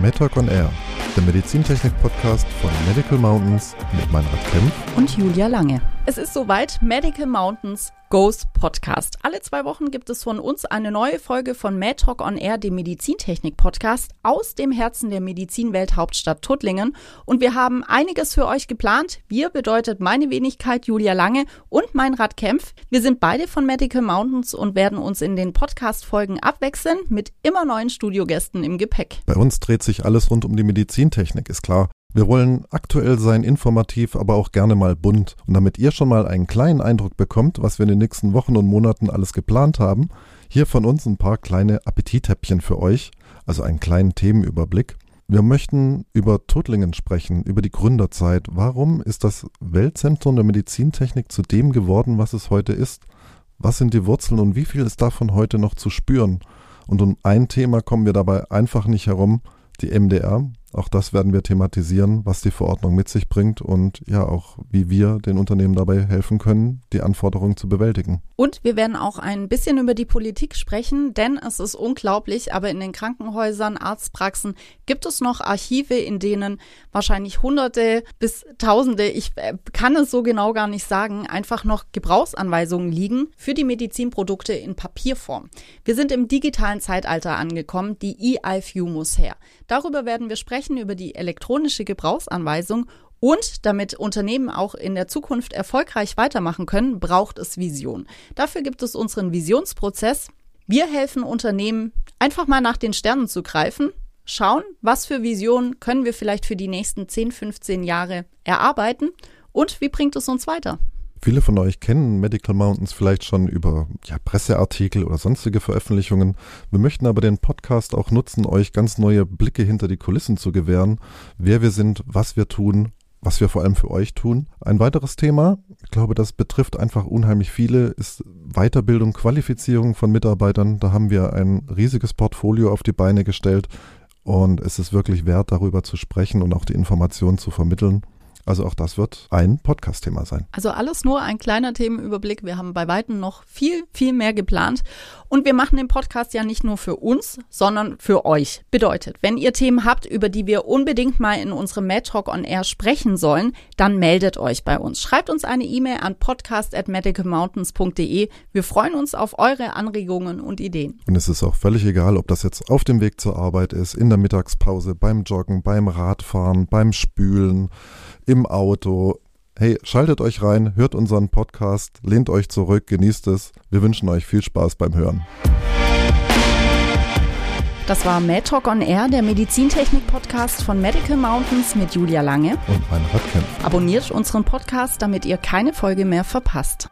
MedTalk on Air, der Medizintechnik-Podcast von Medical Mountains mit Meinrad Kempf und Julia Lange. Es ist soweit, Medical Mountains Ghost Podcast. Alle zwei Wochen gibt es von uns eine neue Folge von Mad Talk on Air, dem Medizintechnik-Podcast aus dem Herzen der Medizinwelt Hauptstadt Tuttlingen. Und wir haben einiges für euch geplant. Wir bedeutet meine Wenigkeit Julia Lange und mein Rad Kempf. Wir sind beide von Medical Mountains und werden uns in den Podcast-Folgen abwechseln mit immer neuen Studiogästen im Gepäck. Bei uns dreht sich alles rund um die Medizintechnik, ist klar. Wir wollen aktuell sein, informativ, aber auch gerne mal bunt. Und damit ihr schon mal einen kleinen Eindruck bekommt, was wir in den nächsten Wochen und Monaten alles geplant haben, hier von uns ein paar kleine Appetithäppchen für euch, also einen kleinen Themenüberblick. Wir möchten über Tuttlingen sprechen, über die Gründerzeit. Warum ist das Weltzentrum der Medizintechnik zu dem geworden, was es heute ist? Was sind die Wurzeln und wie viel ist davon heute noch zu spüren? Und um ein Thema kommen wir dabei einfach nicht herum, die MDR, auch das werden wir thematisieren, was die Verordnung mit sich bringt und ja auch, wie wir den Unternehmen dabei helfen können, die Anforderungen zu bewältigen. Und wir werden auch ein bisschen über die Politik sprechen, denn es ist unglaublich, aber in den Krankenhäusern, Arztpraxen gibt es noch Archive, in denen wahrscheinlich Hunderte bis Tausende, ich äh, kann es so genau gar nicht sagen, einfach noch Gebrauchsanweisungen liegen für die Medizinprodukte in Papierform. Wir sind im digitalen Zeitalter angekommen, die EIFU muss her. Darüber werden wir sprechen sprechen über die elektronische Gebrauchsanweisung und damit Unternehmen auch in der Zukunft erfolgreich weitermachen können, braucht es Vision. Dafür gibt es unseren Visionsprozess. Wir helfen Unternehmen, einfach mal nach den Sternen zu greifen, schauen, was für Visionen können wir vielleicht für die nächsten 10, 15 Jahre erarbeiten und wie bringt es uns weiter. Viele von euch kennen Medical Mountains vielleicht schon über ja, Presseartikel oder sonstige Veröffentlichungen. Wir möchten aber den Podcast auch nutzen, euch ganz neue Blicke hinter die Kulissen zu gewähren, wer wir sind, was wir tun, was wir vor allem für euch tun. Ein weiteres Thema, ich glaube, das betrifft einfach unheimlich viele, ist Weiterbildung, Qualifizierung von Mitarbeitern. Da haben wir ein riesiges Portfolio auf die Beine gestellt und es ist wirklich wert, darüber zu sprechen und auch die Informationen zu vermitteln. Also auch das wird ein Podcast-Thema sein. Also alles nur ein kleiner Themenüberblick. Wir haben bei weitem noch viel, viel mehr geplant. Und wir machen den Podcast ja nicht nur für uns, sondern für euch. Bedeutet, wenn ihr Themen habt, über die wir unbedingt mal in unserem Mad Talk on Air sprechen sollen, dann meldet euch bei uns. Schreibt uns eine E-Mail an podcast.medicalmountains.de. Wir freuen uns auf eure Anregungen und Ideen. Und es ist auch völlig egal, ob das jetzt auf dem Weg zur Arbeit ist, in der Mittagspause, beim Joggen, beim Radfahren, beim Spülen im Auto. Hey, schaltet euch rein, hört unseren Podcast, lehnt euch zurück, genießt es. Wir wünschen euch viel Spaß beim Hören. Das war Mad Talk on Air, der Medizintechnik-Podcast von Medical Mountains mit Julia Lange und mein Radkämpf. Abonniert unseren Podcast, damit ihr keine Folge mehr verpasst.